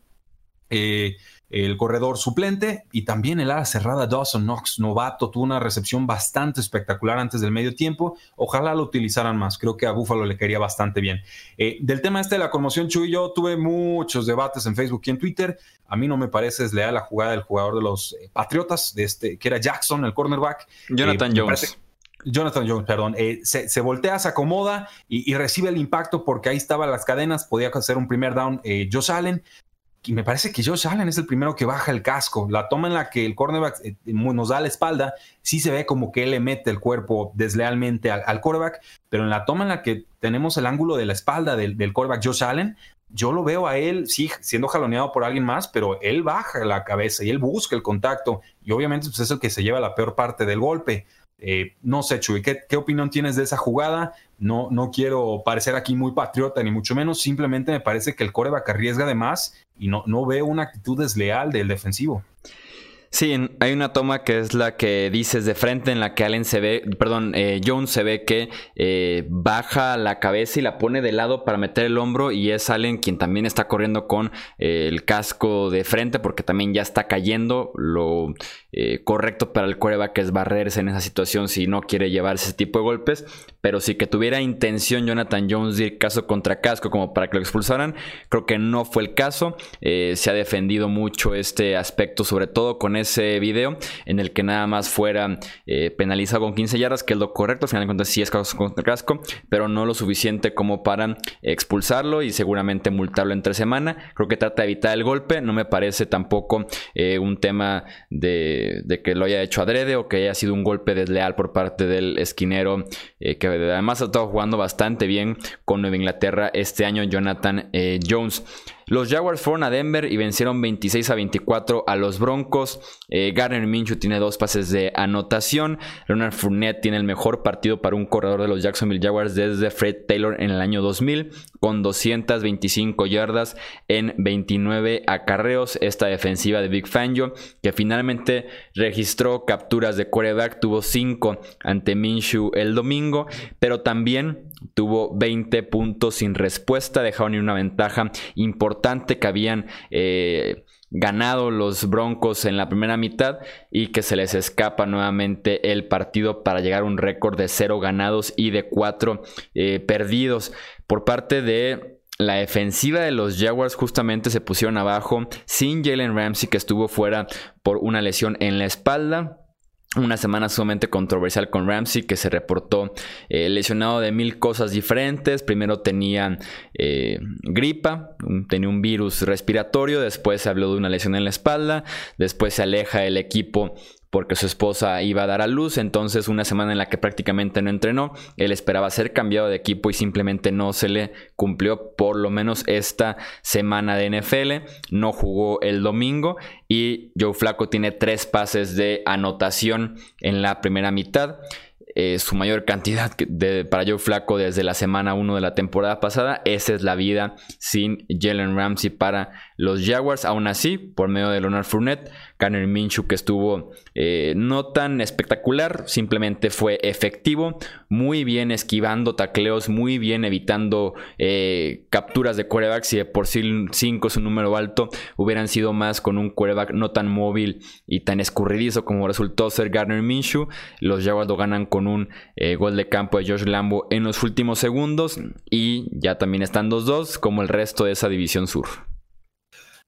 Eh, el corredor suplente y también el ala cerrada Dawson Knox, novato, tuvo una recepción bastante espectacular antes del medio tiempo. Ojalá lo utilizaran más, creo que a Buffalo le quería bastante bien. Eh, del tema este de la conmoción, Chuy, yo tuve muchos debates en Facebook y en Twitter. A mí no me parece desleal la jugada del jugador de los eh, Patriotas, de este, que era Jackson, el cornerback. Jonathan eh, Jones. Jonathan Jones, perdón, se, voltea, se acomoda y, recibe el impacto porque ahí estaban las cadenas, podía hacer un primer down Josh Allen, y me parece que Josh Allen es el primero que baja el casco. La toma en la que el cornerback eh, nos da la espalda, sí se ve como que él le mete el cuerpo deslealmente al, al pero en la toma en la que tenemos el ángulo de la espalda del, del quarterback Josh Allen, yo lo veo a él, sí, siendo jaloneado por alguien más, pero él baja la cabeza y él busca el contacto y obviamente pues, es el que se lleva la peor parte del golpe. Eh, no sé, Chuy, ¿qué, opinión tienes de esa jugada? No, no quiero parecer aquí muy patriota, ni mucho menos. Simplemente me parece que el coreback arriesga de más y no, no veo una actitud desleal del defensivo. Sí, hay una toma que es la que dices de frente en la que Allen se ve, perdón, eh, Jones se ve que eh, baja la cabeza y la pone de lado para meter el hombro y es Allen quien también está corriendo con eh, el casco de frente porque también ya está cayendo. Lo correcto para el coreback es barrerse en esa situación si no quiere llevarse ese tipo de golpes, pero si que tuviera intención Jonathan Jones de ir caso contra casco como para que lo expulsaran, creo que no fue el caso. se ha defendido mucho este aspecto, sobre todo con video en el que nada más fuera eh, penalizado con 15 yardas, que es lo correcto, al final de cuentas sí es casco, pero no lo suficiente como para expulsarlo y seguramente multarlo entre semana. Creo que trata de evitar el golpe, no me parece tampoco eh, un tema de, que lo haya hecho adrede o que haya sido un golpe desleal por parte del esquinero, eh, que además ha estado jugando bastante bien con Nueva Inglaterra este año, Jonathan Jones. Los Jaguars fueron a Denver y vencieron 26 a 24 a los Broncos. Eh, Garner Minshew tiene dos pases de anotación. Leonard Fournette tiene el mejor partido para un corredor de los Jacksonville Jaguars desde Fred Taylor en el año 2000 con 225 yardas en 29 acarreos. Esta defensiva de Big Fangio que finalmente registró capturas de quarterback tuvo 5 ante Minshew el domingo, pero también tuvo 20 puntos sin respuesta, dejaron una ventaja importante que habían eh, ganado los Broncos en la primera mitad y que se les escapa nuevamente el partido para llegar a un récord de 0 ganados y de 4 eh, perdidos por parte de la defensiva de los Jaguars justamente se pusieron abajo sin Jalen Ramsey que estuvo fuera por una lesión en la espalda. Una semana sumamente controversial con Ramsey que se reportó eh, lesionado de mil cosas diferentes. Primero tenía eh, gripa, tenía un virus respiratorio, después se habló de una lesión en la espalda, después se aleja el equipo porque su esposa iba a dar a luz, entonces una semana en la que prácticamente no entrenó, él esperaba ser cambiado de equipo y simplemente no se le cumplió por lo menos esta semana de NFL, no jugó el domingo y Joe Flaco tiene tres pases de anotación en la primera mitad. Eh, su mayor cantidad de, para Joe Flaco desde la semana 1 de la temporada pasada. Esa es la vida sin Jalen Ramsey para los Jaguars. Aún así, por medio de Leonard Fournette, Garner Minshew que estuvo eh, no tan espectacular, simplemente fue efectivo, muy bien esquivando tacleos, muy bien evitando eh, capturas de quarterback. Si de por sí 5 es un número alto, hubieran sido más con un quarterback no tan móvil y tan escurridizo como resultó ser Garner Minshew. Los Jaguars lo ganan con un eh, gol de campo de Josh Lambo en los últimos segundos y ya también están 2-2 como el resto de esa división sur.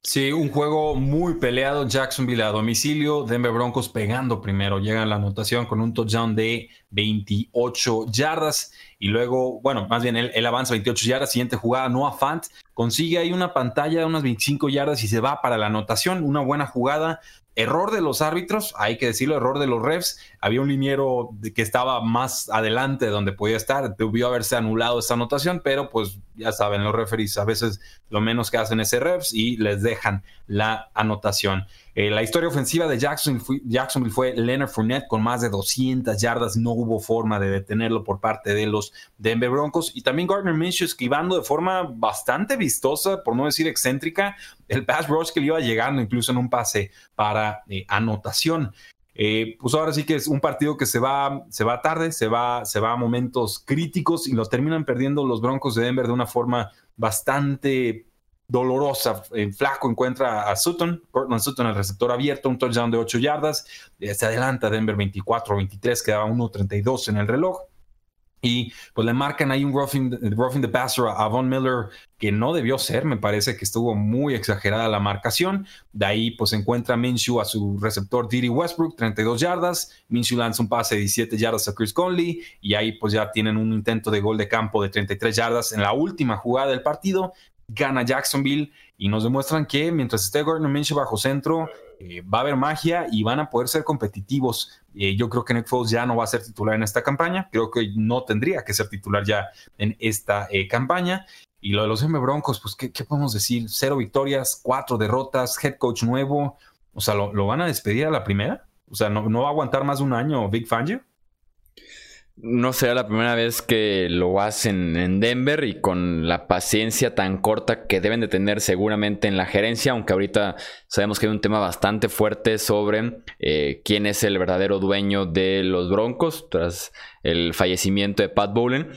Sí, un juego muy peleado. Jacksonville a domicilio. Denver Broncos pegando primero. Llega la anotación con un touchdown de 28 yardas. Y luego, bueno, más bien él, avanza 28 yardas. Siguiente jugada, Noah Fant consigue ahí una pantalla de unas 25 yardas y se va para la anotación. Una buena jugada. Error de los árbitros, hay que decirlo, error de los refs. Había un liniero que estaba más adelante de donde podía estar. Debió haberse anulado esta anotación, pero pues ya saben, los referees a veces lo menos que hacen es refs y les dejan la anotación. Eh, la historia ofensiva de Jacksonville fue, Jacksonville fue Leonard Fournette con más de 200 yardas. No hubo forma de detenerlo por parte de los Denver Broncos. Y también Gardner Minshew esquivando de forma bastante vistosa, por no decir excéntrica, el pass rush que le iba llegando incluso en un pase para eh, anotación. Eh, pues ahora sí que es un partido que se va, se va tarde, se va, se va a momentos críticos y lo terminan perdiendo los Broncos de Denver de una forma bastante dolorosa. En flaco encuentra a Sutton, Portland Sutton, el receptor abierto, un touchdown de 8 yardas. Eh, se adelanta Denver 24-23, quedaba 1-32 en el reloj. Y pues le marcan ahí un roughing, roughing the passer a Von Miller que no debió ser, me parece que estuvo muy exagerada la marcación. De ahí pues encuentra Minshew a su receptor Diddy Westbrook, 32 yardas. Minshew lanza un pase de 17 yardas a Chris Conley y ahí pues ya tienen un intento de gol de campo de 33 yardas en la última jugada del partido gana Jacksonville y nos demuestran que mientras esté Gordon Minshew bajo centro, eh, va a haber magia y van a poder ser competitivos. Eh, yo creo que Nick Foles ya no va a ser titular en esta campaña, creo que no tendría que ser titular ya en esta eh, campaña. Y lo de los M Broncos, pues, ¿qué, podemos decir? Cero victorias, cuatro derrotas, head coach nuevo. O sea, ¿lo, van a despedir a la primera? O sea, ¿no, no va a aguantar más de un año Big Fangio? No será la primera vez que lo hacen en Denver y con la paciencia tan corta que deben de tener seguramente en la gerencia, aunque ahorita sabemos que hay un tema bastante fuerte sobre eh, quién es el verdadero dueño de los Broncos tras el fallecimiento de Pat Bowlen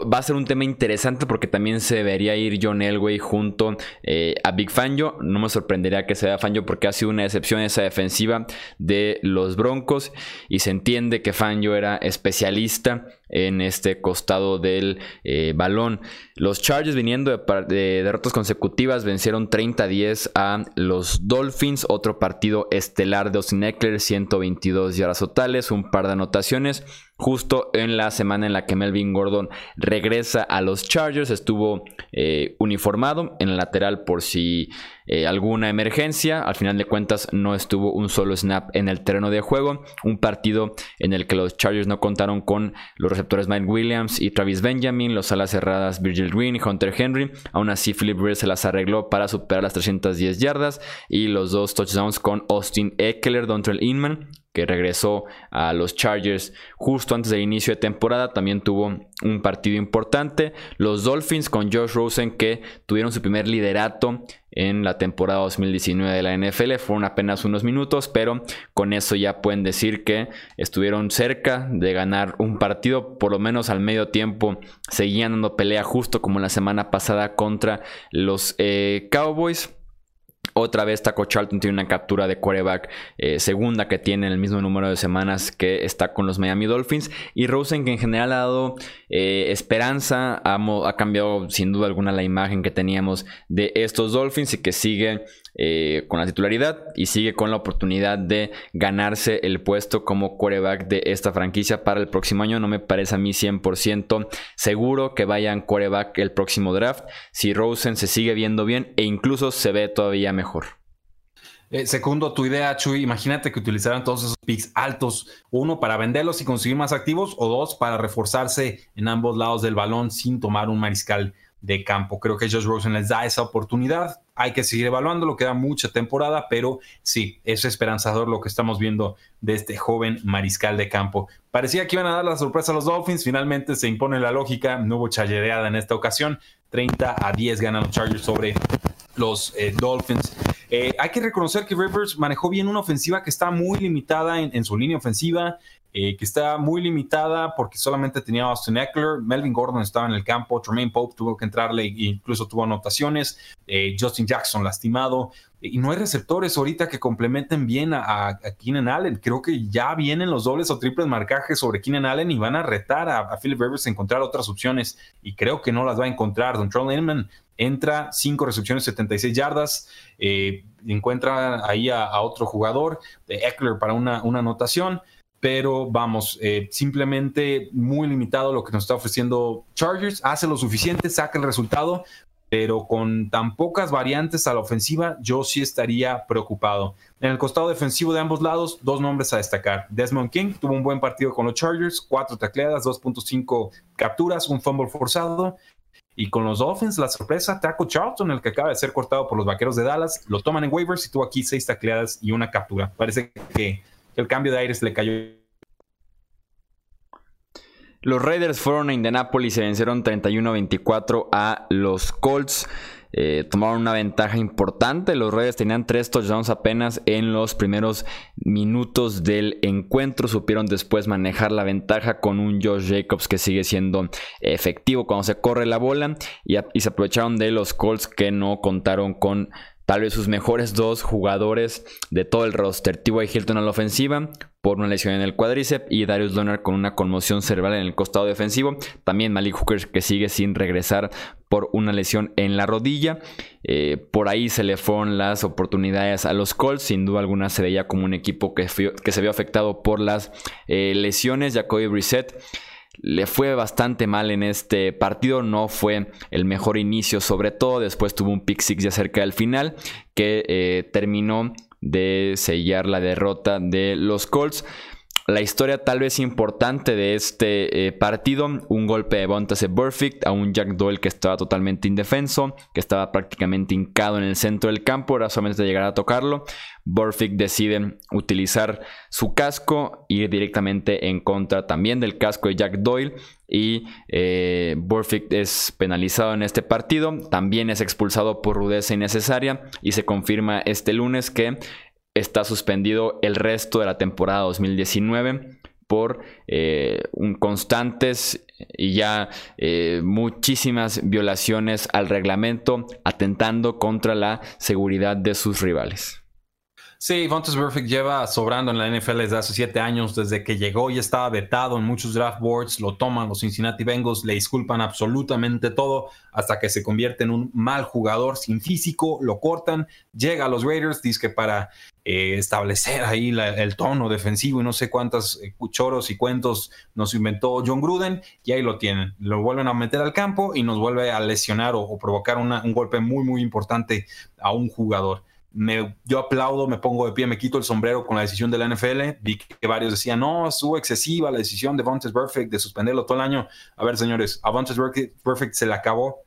va a ser un tema interesante porque también se debería ir John Elway junto eh, a Big Fangio. No me sorprendería que sea Fangio porque ha sido una excepción esa defensiva de los Broncos y se entiende que Fangio era especialista en este costado del eh, balón. Los Chargers viniendo de, derrotas consecutivas vencieron 30-10 a los Dolphins, otro partido estelar de Austin Eckler, 122 yardas totales, un par de anotaciones. Justo en la semana en la que Melvin Gordon regresa a los Chargers, estuvo eh, uniformado en el lateral por si eh, alguna emergencia. Al final de cuentas no estuvo un solo snap en el terreno de juego. Un partido en el que los Chargers no contaron con los receptores Mike Williams y Travis Benjamin, los alas cerradas Virgil Green y Hunter Henry. Aún así Philip Rivers se las arregló para superar las 310 yardas y los dos touchdowns con Austin Eckler, Dontrell Inman que regresó a los Chargers justo antes del inicio de temporada, también tuvo un partido importante. Los Dolphins con Josh Rosen que tuvieron su primer liderato en la temporada 2019 de la NFL. Fueron apenas unos minutos, pero con eso ya pueden decir que estuvieron cerca de ganar un partido, por lo menos al medio tiempo seguían dando pelea justo como la semana pasada contra los eh, Cowboys. Otra vez Taco Charlton tiene una captura de quarterback eh, segunda que tiene el mismo número de semanas que está con los Miami Dolphins. Y Rosen que en general ha dado eh, esperanza, ha, cambiado sin duda alguna la imagen que teníamos de estos Dolphins y que sigue eh, con la titularidad y sigue con la oportunidad de ganarse el puesto como quarterback de esta franquicia para el próximo año. No me parece a mí 100% seguro que vayan quarterback el próximo draft. Si Rosen se sigue viendo bien e incluso se ve todavía mejor. Eh, segundo tu idea, Chuy, imagínate que utilizaran todos esos picks altos, uno para venderlos y conseguir más activos, o dos para reforzarse en ambos lados del balón sin tomar un mariscal de campo. Creo que Josh Rosen les da esa oportunidad. Hay que seguir evaluándolo, queda mucha temporada, pero sí, es esperanzador lo que estamos viendo de este joven mariscal de campo. Parecía que iban a dar la sorpresa a los Dolphins, finalmente se impone la lógica, no hubo challereada en esta ocasión, 30 a 10 ganan los Chargers sobre los eh, Dolphins. Eh, hay que reconocer que Rivers manejó bien una ofensiva que está muy limitada en su línea ofensiva. Eh, que está muy limitada porque solamente tenía Austin Eckler, Melvin Gordon estaba en el campo, Tremaine Pope tuvo que entrarle e incluso tuvo anotaciones, eh, Justin Jackson lastimado, y no hay receptores ahorita que complementen bien a, Keenan Allen. Creo que ya vienen los dobles o triples marcajes sobre Keenan Allen y van a retar a, Philip Rivers a encontrar otras opciones y creo que no las va a encontrar. Don Troll Inman entra, 5 recepciones, 76 yardas, eh, encuentra ahí a, otro jugador, Eckler para una anotación pero vamos, eh, simplemente muy limitado lo que nos está ofreciendo Chargers, hace lo suficiente, saca el resultado, pero con tan pocas variantes a la ofensiva, yo sí estaría preocupado. En el costado defensivo de ambos lados, dos nombres a destacar. Desmond King tuvo un buen partido con los Chargers, cuatro tacleadas, 2.5 capturas, un fumble forzado. Y con los Dolphins, la sorpresa, Taco Charlton, el que acaba de ser cortado por los vaqueros de Dallas, lo toman en waivers y tuvo aquí seis tacleadas y una captura. Parece que el cambio de aires le cayó. Los Raiders fueron a Indianapolis y vencieron 31-24 a los Colts. Eh, tomaron una ventaja importante. Los Raiders tenían tres touchdowns apenas en los primeros minutos del encuentro. Supieron después manejar la ventaja con un Josh Jacobs que sigue siendo efectivo cuando se corre la bola. Y, y se aprovecharon de los Colts que no contaron con tal vez sus mejores dos jugadores de todo el roster. T.Y. Hilton a la ofensiva por una lesión en el cuádriceps y Darius Leonard con una conmoción cerebral en el costado defensivo. También Malik Hooker que sigue sin regresar por una lesión en la rodilla. Eh, por ahí se le fueron las oportunidades a los Colts. Sin duda alguna se veía como un equipo que, se vio afectado por las eh, lesiones. Jacoby Brissett le fue bastante mal en este partido, no fue el mejor inicio sobre todo, después tuvo un pick six ya cerca del final que eh, terminó de sellar la derrota de los Colts. La historia tal vez importante de este eh, partido, un golpe de Bontase Perfect a un Jack Doyle que estaba totalmente indefenso, que estaba prácticamente hincado en el centro del campo, era solamente llegar a tocarlo. Burfict decide utilizar su casco, ir directamente en contra también del casco de Jack Doyle y eh, es penalizado en este partido, también es expulsado por rudeza innecesaria y se confirma este lunes que está suspendido el resto de la temporada 2019 por eh, constantes y ya eh, muchísimas violaciones al reglamento, atentando contra la seguridad de sus rivales. Sí, Vontaze Perfect lleva sobrando en la NFL desde hace siete años, desde que llegó y estaba vetado en muchos draft boards, lo toman los Cincinnati Bengals, le disculpan absolutamente todo hasta que se convierte en un mal jugador sin físico, lo cortan, llega a los Raiders, dice que para eh, establecer ahí el tono defensivo y no sé cuántos eh, choros y cuentos nos inventó John Gruden y ahí lo tienen, lo vuelven a meter al campo y nos vuelve a lesionar o, provocar un golpe muy muy importante a un jugador yo aplaudo, me pongo de pie, me quito el sombrero con la decisión de la NFL. Vi que varios decían, no, estuvo excesiva la decisión de Vontaze Perfect de suspenderlo todo el año. A ver, señores, a Vontaze Perfect se le acabó.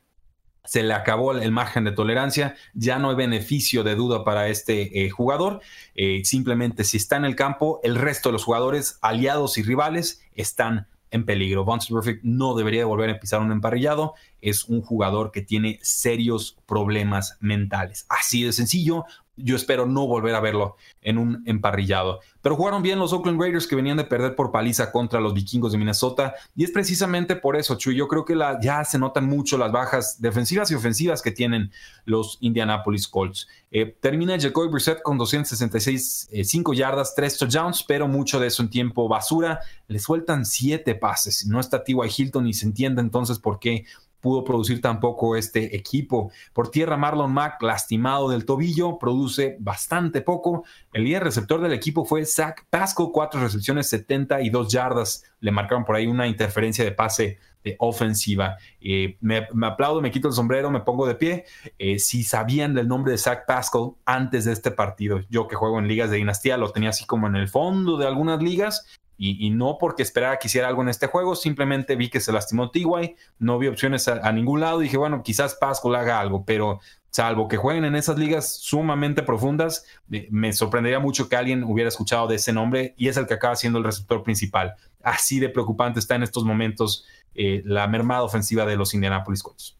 Se le acabó el margen de tolerancia, ya no hay beneficio de duda para este eh, jugador. Eh, simplemente si está en el campo, el resto de los jugadores, aliados y rivales, están en peligro. Vontaze Perfect no debería volver a pisar un emparrillado. Es un jugador que tiene serios problemas mentales. Así de sencillo. Yo espero no volver a verlo en un emparrillado. Pero jugaron bien los Oakland Raiders que venían de perder por paliza contra los vikingos de Minnesota. Y es precisamente por eso, Chuy. Yo creo que la, ya se notan mucho las bajas defensivas y ofensivas que tienen los Indianapolis Colts. Eh, termina Jacoby Brissett con 266, 5 eh, yardas, 3 touchdowns, pero mucho de eso en tiempo basura. Le sueltan 7 pases. No está T.Y. Hilton y se entiende entonces por qué pudo producir tampoco este equipo. Por tierra, Marlon Mack, lastimado del tobillo, produce bastante poco. El líder receptor del equipo fue Zach Pasco, cuatro recepciones, 72 yardas. Le marcaron por ahí una interferencia de pase de ofensiva. Eh, me, aplaudo, me quito el sombrero, me pongo de pie. Eh, si sabían del nombre de Zach Pascal antes de este partido, yo que juego en ligas de dinastía, lo tenía así como en el fondo de algunas ligas y, no porque esperaba que hiciera algo en este juego, simplemente vi que se lastimó T.Y., no vi opciones a, ningún lado, dije, bueno, quizás Pascal haga algo, pero salvo que jueguen en esas ligas sumamente profundas, eh, me sorprendería mucho que alguien hubiera escuchado de ese nombre y es el que acaba siendo el receptor principal. Así de preocupante está en estos momentos eh, la mermada ofensiva de los Indianapolis Colts.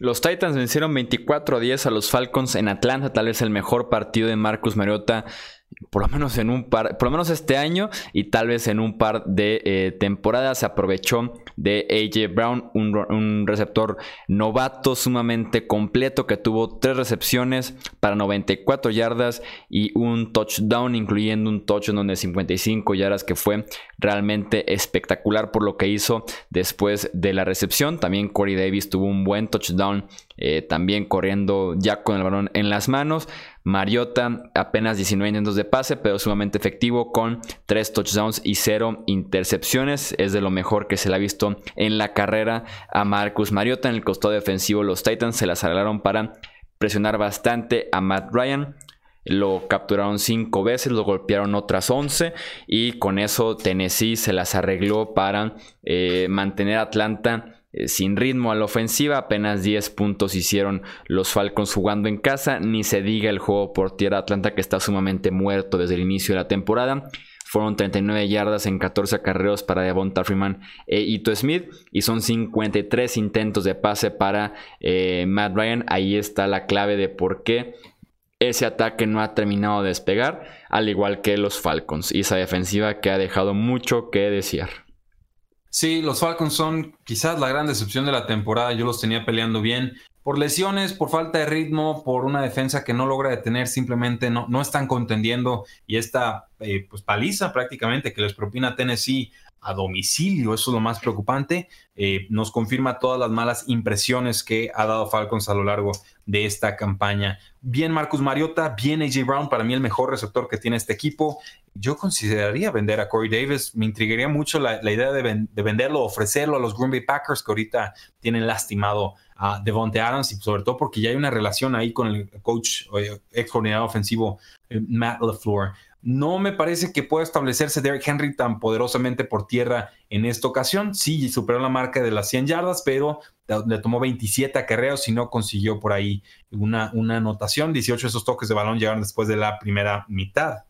Los Titans vencieron 24 a 10 a los Falcons en Atlanta, tal vez el mejor partido de Marcus Mariota por lo menos en un par, por lo menos este año y tal vez en un par de eh, temporadas se aprovechó de AJ Brown, un, receptor novato sumamente completo que tuvo tres recepciones para 94 yardas y un touchdown, incluyendo un touchdown de 55 yardas que fue realmente espectacular por lo que hizo después de la recepción. También Corey Davis tuvo un buen touchdown, eh, también corriendo ya con el balón en las manos. Mariota apenas 19 intentos de pase, pero sumamente efectivo con 3 touchdowns y 0 intercepciones. Es de lo mejor que se le ha visto en la carrera a Marcus Mariota. En el costado defensivo los Titans se las arreglaron para presionar bastante a Matt Ryan. Lo capturaron 5 veces, lo golpearon otras 11 y con eso Tennessee se las arregló para eh, mantener a Atlanta eh, sin ritmo a la ofensiva, apenas 10 puntos hicieron los Falcons jugando en casa, ni se diga el juego por tierra Atlanta que está sumamente muerto desde el inicio de la temporada. Fueron 39 yardas en 14 acarreos para Devonta Freeman e Ito Smith. Y son 53 intentos de pase para eh, Matt Ryan. Ahí está la clave de por qué ese ataque no ha terminado de despegar. Al igual que los Falcons. Y esa defensiva que ha dejado mucho que desear. Sí, los Falcons son quizás la gran decepción de la temporada. Yo los tenía peleando bien. Por lesiones, por falta de ritmo, por una defensa que no logra detener, simplemente no, no están contendiendo. Y esta eh, pues, paliza prácticamente que les propina Tennessee a domicilio, eso es lo más preocupante, eh, nos confirma todas las malas impresiones que ha dado Falcons a lo largo de esta campaña. Bien Marcus Mariota, bien AJ Brown, para mí el mejor receptor que tiene este equipo. Yo consideraría vender a Corey Davis, me intrigaría mucho la, idea de, de, venderlo, ofrecerlo a los Green Bay Packers que ahorita tienen lastimado a Devonte Adams y sobre todo porque ya hay una relación ahí con el coach, eh, ex coordinador ofensivo eh, Matt LaFleur. No me parece que pueda establecerse Derrick Henry tan poderosamente por tierra en esta ocasión. Sí, superó la marca de las 100 yardas, pero le tomó 27 acarreos y no consiguió por ahí una, anotación. 18 de esos toques de balón llegaron después de la primera mitad.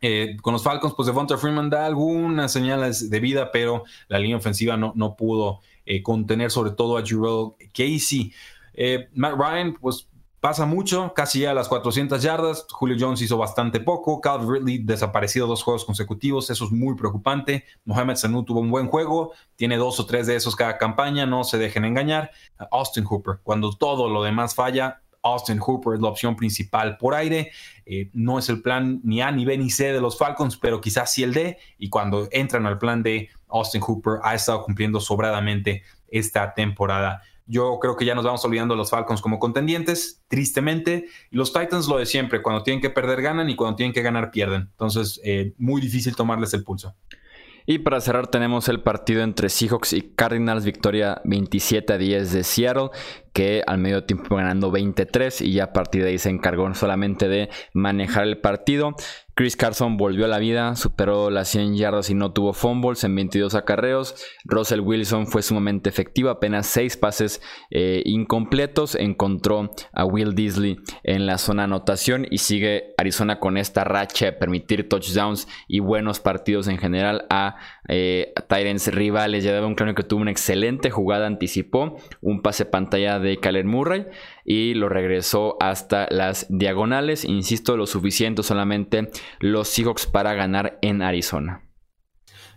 Eh, con los Falcons, pues Devonta Freeman da algunas señales de vida, pero la línea ofensiva no, no pudo eh, contener sobre todo a Jurel Casey. Eh, Matt Ryan, pues Pasa mucho, casi ya a las 400 yardas. Julio Jones hizo bastante poco. Calvin Ridley desaparecido dos juegos consecutivos. Eso es muy preocupante. Mohamed Sanu tuvo un buen juego. Tiene dos o tres de esos cada campaña. No se dejen engañar. Austin Hooper, cuando todo lo demás falla, Austin Hooper es la opción principal por aire. Eh, no es el plan ni A, ni B, ni C de los Falcons, pero quizás sí el D. Y cuando entran al plan de Austin Hooper, ha estado cumpliendo sobradamente esta temporada. Yo creo que ya nos vamos olvidando de los Falcons como contendientes, tristemente. Y los Titans lo de siempre, cuando tienen que perder ganan y cuando tienen que ganar pierden. Entonces, eh, muy difícil tomarles el pulso. Y para cerrar tenemos el partido entre Seahawks y Cardinals, victoria 27 a 10 de Seattle, que al medio tiempo ganando 23 y ya a partir de ahí se encargó solamente de manejar el partido. Chris Carson volvió a la vida, superó las 100 yardas y no tuvo fumbles en 22 acarreos. Russell Wilson fue sumamente efectivo, apenas 6 pases eh, incompletos. Encontró a Will Disley en la zona anotación y sigue Arizona con esta racha de permitir touchdowns y buenos partidos en general a, eh, Tyrants rivales. Ya debe un claro que tuvo una excelente jugada, anticipó un pase pantalla de de Kyler Murray y lo regresó hasta las diagonales. Insisto, lo suficiente solamente los Seahawks para ganar en Arizona.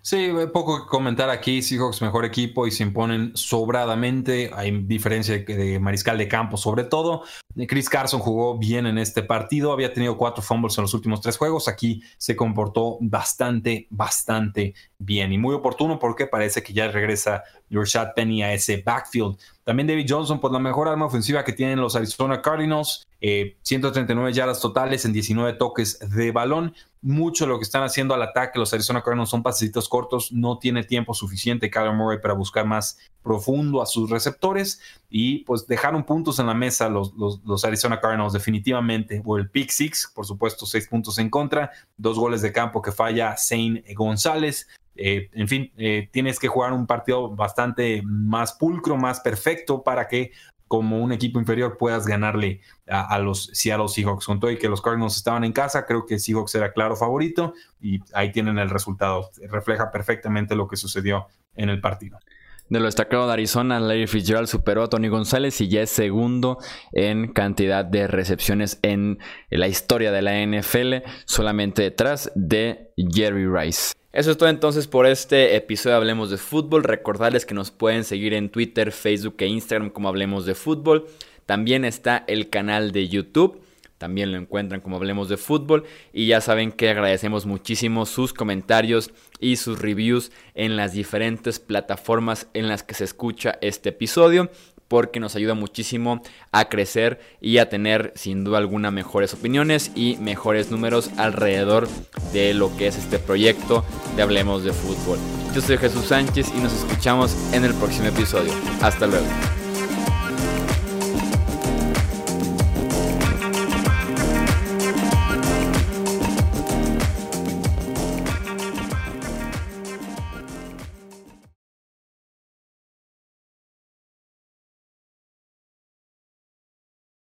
Sí, poco que comentar aquí. Seahawks mejor equipo y se imponen sobradamente. Hay diferencia de mariscal de campo, sobre todo. Chris Carson jugó bien en este partido. Había tenido cuatro fumbles en los últimos tres juegos. Aquí se comportó bastante, bastante bien y muy oportuno porque parece que ya regresa Rashad Penny a ese backfield. También David Johnson, pues la mejor arma ofensiva que tienen los Arizona Cardinals. 139 eh, yardas totales en 19 toques de balón. Mucho lo que están haciendo al ataque los Arizona Cardinals son pasitos cortos. No tiene tiempo suficiente Kyler Murray para buscar más profundo a sus receptores. Y pues dejaron puntos en la mesa los, los, Arizona Cardinals definitivamente. O el pick six, por supuesto, seis puntos en contra. Dos goles de campo que falla Zane González. Eh, en fin, eh, tienes que jugar un partido bastante más pulcro, más perfecto para que como un equipo inferior puedas ganarle a, los Seattle Seahawks. Con todo y que los Cardinals estaban en casa, creo que Seahawks era claro favorito y ahí tienen el resultado. Refleja perfectamente lo que sucedió en el partido. De lo destacado de Arizona, Larry Fitzgerald superó a Tony González y ya es segundo en cantidad de recepciones en la historia de la NFL, solamente detrás de Jerry Rice. Eso es todo entonces por este episodio de Hablemos de Fútbol. Recordarles que nos pueden seguir en Twitter, Facebook e Instagram como Hablemos de Fútbol. También está el canal de YouTube. También lo encuentran como Hablemos de Fútbol. Y ya saben que agradecemos muchísimo sus comentarios y sus reviews en las diferentes plataformas en las que se escucha este episodio porque nos ayuda muchísimo a crecer y a tener sin duda alguna mejores opiniones y mejores números alrededor de lo que es este proyecto de Hablemos de Fútbol. Yo soy Jesús Sánchez y nos escuchamos en el próximo episodio. Hasta luego.